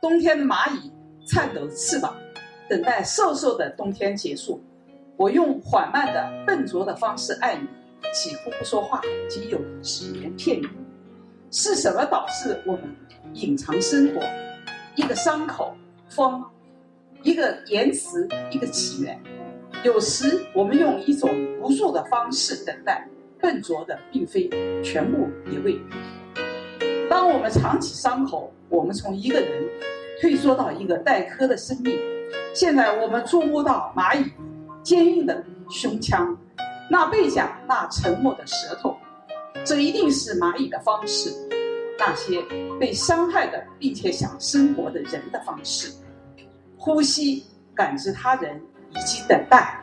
冬天的蚂蚁颤抖着翅膀，等待瘦瘦的冬天结束。我用缓慢的、笨拙的方式爱你，几乎不说话，仅有几言片语。是什么导致我们隐藏生活？一个伤口，风；一个言辞，一个起源。有时我们用一种无助的方式等待，笨拙的并非全部也未必。当我们藏起伤口，我们从一个人退缩到一个待磕的生命。现在我们触摸到蚂蚁坚硬的胸腔，那背甲，那沉默的舌头，这一定是蚂蚁的方式，那些被伤害的并且想生活的人的方式。呼吸，感知他人。以及等待。